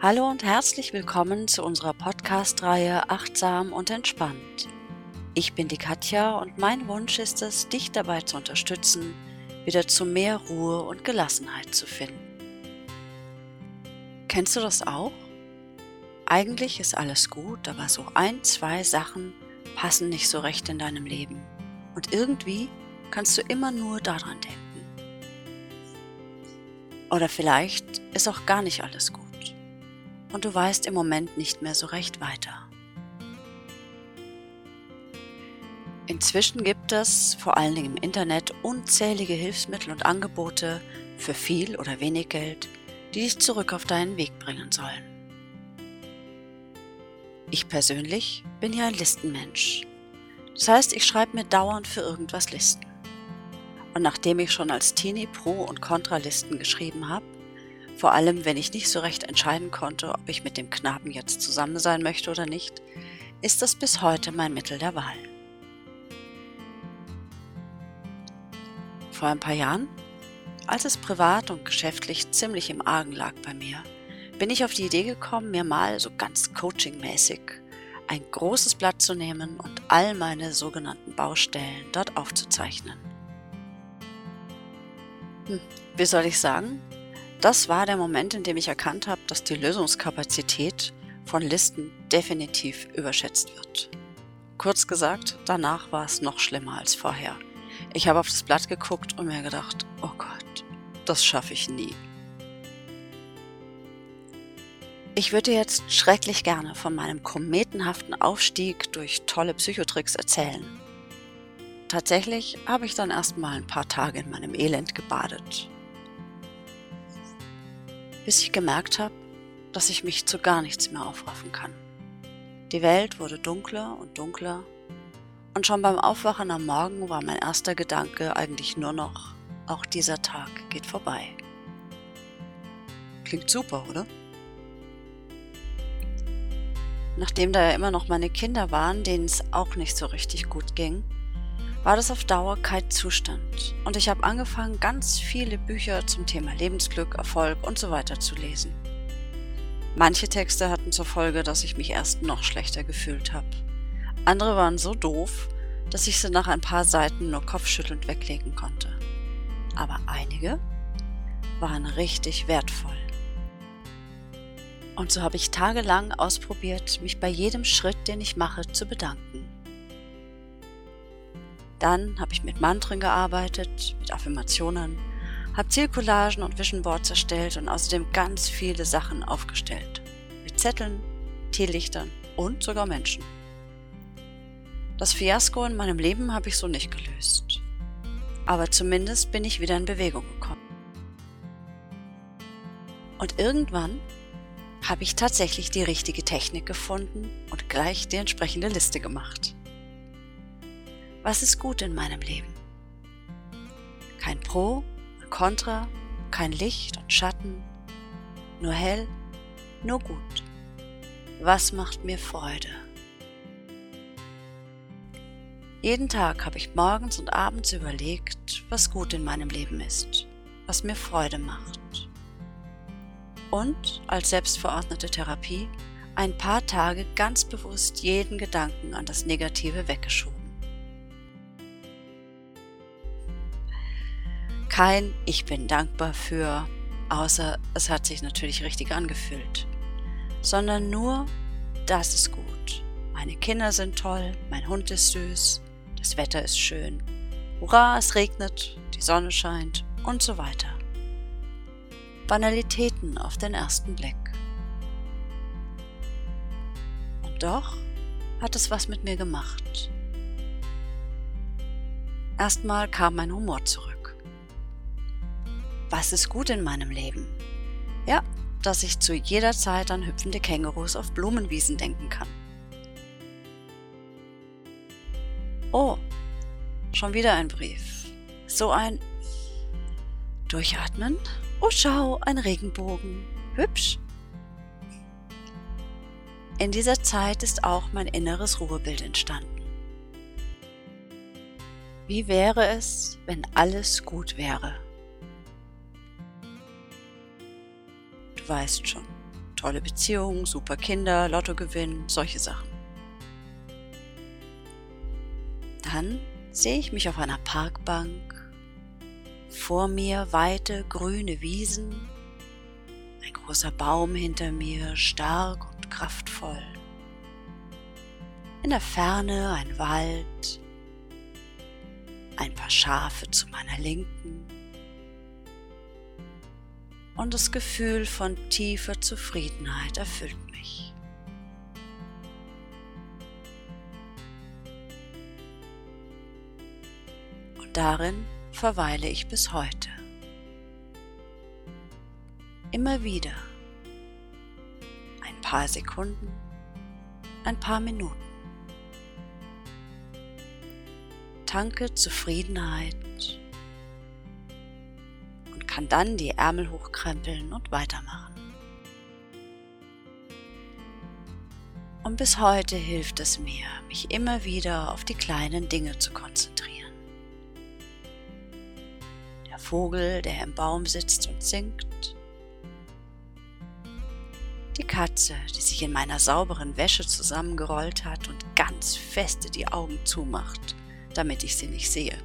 Hallo und herzlich willkommen zu unserer Podcast-Reihe Achtsam und Entspannt. Ich bin die Katja und mein Wunsch ist es, dich dabei zu unterstützen, wieder zu mehr Ruhe und Gelassenheit zu finden. Kennst du das auch? Eigentlich ist alles gut, aber so ein, zwei Sachen passen nicht so recht in deinem Leben. Und irgendwie kannst du immer nur daran denken. Oder vielleicht ist auch gar nicht alles gut und du weißt im Moment nicht mehr so recht weiter. Inzwischen gibt es, vor allen Dingen im Internet, unzählige Hilfsmittel und Angebote für viel oder wenig Geld, die dich zurück auf deinen Weg bringen sollen. Ich persönlich bin ja ein Listenmensch. Das heißt, ich schreibe mir dauernd für irgendwas Listen. Und nachdem ich schon als Teenie Pro- und Kontralisten geschrieben habe, vor allem, wenn ich nicht so recht entscheiden konnte, ob ich mit dem Knaben jetzt zusammen sein möchte oder nicht, ist das bis heute mein Mittel der Wahl. Vor ein paar Jahren, als es privat und geschäftlich ziemlich im Argen lag bei mir, bin ich auf die Idee gekommen, mir mal so ganz coachingmäßig ein großes Blatt zu nehmen und all meine sogenannten Baustellen dort aufzuzeichnen. Hm, wie soll ich sagen? Das war der Moment, in dem ich erkannt habe, dass die Lösungskapazität von Listen definitiv überschätzt wird. Kurz gesagt, danach war es noch schlimmer als vorher. Ich habe auf das Blatt geguckt und mir gedacht, oh Gott, das schaffe ich nie. Ich würde jetzt schrecklich gerne von meinem kometenhaften Aufstieg durch tolle Psychotricks erzählen. Tatsächlich habe ich dann erst mal ein paar Tage in meinem Elend gebadet bis ich gemerkt habe, dass ich mich zu gar nichts mehr aufraffen kann. Die Welt wurde dunkler und dunkler und schon beim Aufwachen am Morgen war mein erster Gedanke eigentlich nur noch, auch dieser Tag geht vorbei. Klingt super, oder? Nachdem da ja immer noch meine Kinder waren, denen es auch nicht so richtig gut ging, war das auf Dauer kein Zustand und ich habe angefangen, ganz viele Bücher zum Thema Lebensglück, Erfolg und so weiter zu lesen. Manche Texte hatten zur Folge, dass ich mich erst noch schlechter gefühlt habe. Andere waren so doof, dass ich sie nach ein paar Seiten nur kopfschüttelnd weglegen konnte. Aber einige waren richtig wertvoll. Und so habe ich tagelang ausprobiert, mich bei jedem Schritt, den ich mache, zu bedanken. Dann habe ich mit Mantren gearbeitet, mit Affirmationen, habe Zielcollagen und Vision Boards erstellt und außerdem ganz viele Sachen aufgestellt. Mit Zetteln, Teelichtern und sogar Menschen. Das Fiasko in meinem Leben habe ich so nicht gelöst. Aber zumindest bin ich wieder in Bewegung gekommen. Und irgendwann habe ich tatsächlich die richtige Technik gefunden und gleich die entsprechende Liste gemacht. Was ist gut in meinem Leben? Kein Pro und Contra, kein Licht und Schatten, nur hell, nur gut. Was macht mir Freude? Jeden Tag habe ich morgens und abends überlegt, was gut in meinem Leben ist, was mir Freude macht. Und als selbstverordnete Therapie ein paar Tage ganz bewusst jeden Gedanken an das Negative weggeschoben. Kein Ich bin dankbar für, außer es hat sich natürlich richtig angefühlt, sondern nur das ist gut. Meine Kinder sind toll, mein Hund ist süß, das Wetter ist schön. Hurra, es regnet, die Sonne scheint und so weiter. Banalitäten auf den ersten Blick. Und doch hat es was mit mir gemacht. Erstmal kam mein Humor zurück. Was ist gut in meinem Leben? Ja, dass ich zu jeder Zeit an hüpfende Kängurus auf Blumenwiesen denken kann. Oh, schon wieder ein Brief. So ein Durchatmen. Oh, schau, ein Regenbogen. Hübsch. In dieser Zeit ist auch mein inneres Ruhebild entstanden. Wie wäre es, wenn alles gut wäre? Weißt schon. tolle Beziehung, super Kinder, Lottogewinn, solche Sachen. Dann sehe ich mich auf einer Parkbank, vor mir weite grüne Wiesen, ein großer Baum hinter mir, stark und kraftvoll. In der Ferne ein Wald, ein paar Schafe zu meiner Linken und das Gefühl von tiefer Zufriedenheit erfüllt mich. Und darin verweile ich bis heute. Immer wieder. Ein paar Sekunden, ein paar Minuten. Tanke Zufriedenheit kann dann die Ärmel hochkrempeln und weitermachen. Und bis heute hilft es mir, mich immer wieder auf die kleinen Dinge zu konzentrieren. Der Vogel, der im Baum sitzt und singt, die Katze, die sich in meiner sauberen Wäsche zusammengerollt hat und ganz feste die Augen zumacht damit ich sie nicht sehe.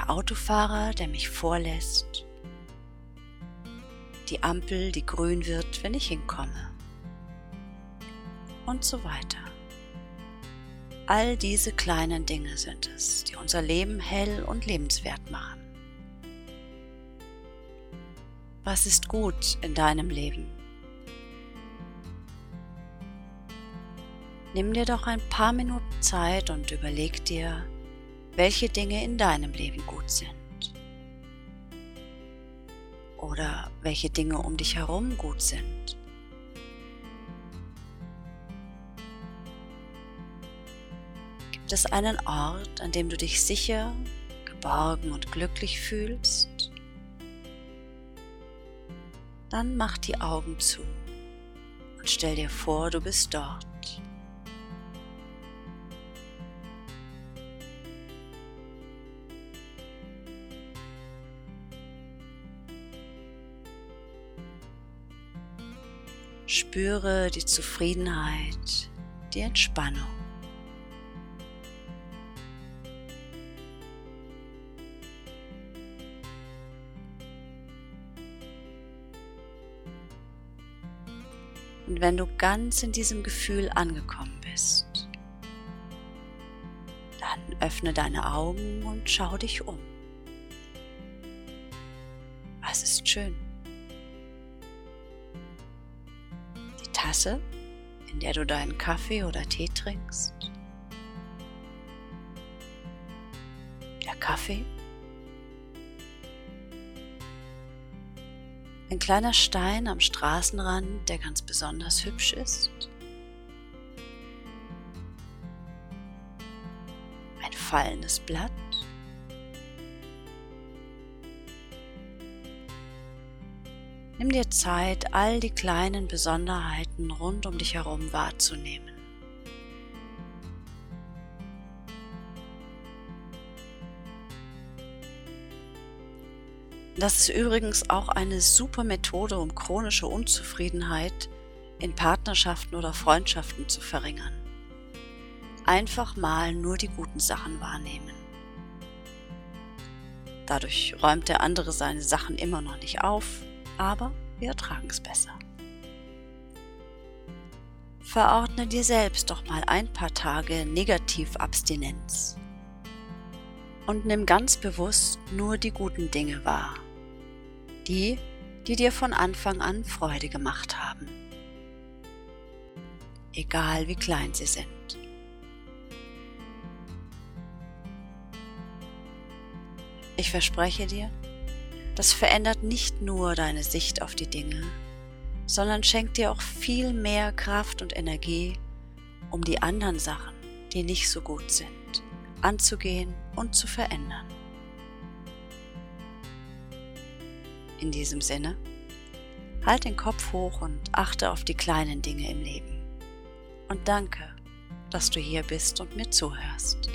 Der Autofahrer, der mich vorlässt. Die Ampel, die grün wird, wenn ich hinkomme. Und so weiter. All diese kleinen Dinge sind es, die unser Leben hell und lebenswert machen. Was ist gut in deinem Leben? Nimm dir doch ein paar Minuten Zeit und überleg dir, welche Dinge in deinem Leben gut sind. Oder welche Dinge um dich herum gut sind. Gibt es einen Ort, an dem du dich sicher, geborgen und glücklich fühlst? Dann mach die Augen zu und stell dir vor, du bist dort. Spüre die Zufriedenheit, die Entspannung. Und wenn du ganz in diesem Gefühl angekommen bist, dann öffne deine Augen und schau dich um. Was ist schön? Tasse, in der du deinen Kaffee oder Tee trinkst. Der Kaffee. Ein kleiner Stein am Straßenrand, der ganz besonders hübsch ist. Ein fallendes Blatt. Nimm dir Zeit, all die kleinen Besonderheiten rund um dich herum wahrzunehmen. Das ist übrigens auch eine super Methode, um chronische Unzufriedenheit in Partnerschaften oder Freundschaften zu verringern. Einfach mal nur die guten Sachen wahrnehmen. Dadurch räumt der andere seine Sachen immer noch nicht auf aber wir ertragen es besser. Verordne dir selbst doch mal ein paar Tage Negativabstinenz und nimm ganz bewusst nur die guten Dinge wahr, die, die dir von Anfang an Freude gemacht haben, egal wie klein sie sind. Ich verspreche dir, das verändert nicht nur deine Sicht auf die Dinge, sondern schenkt dir auch viel mehr Kraft und Energie, um die anderen Sachen, die nicht so gut sind, anzugehen und zu verändern. In diesem Sinne, halt den Kopf hoch und achte auf die kleinen Dinge im Leben. Und danke, dass du hier bist und mir zuhörst.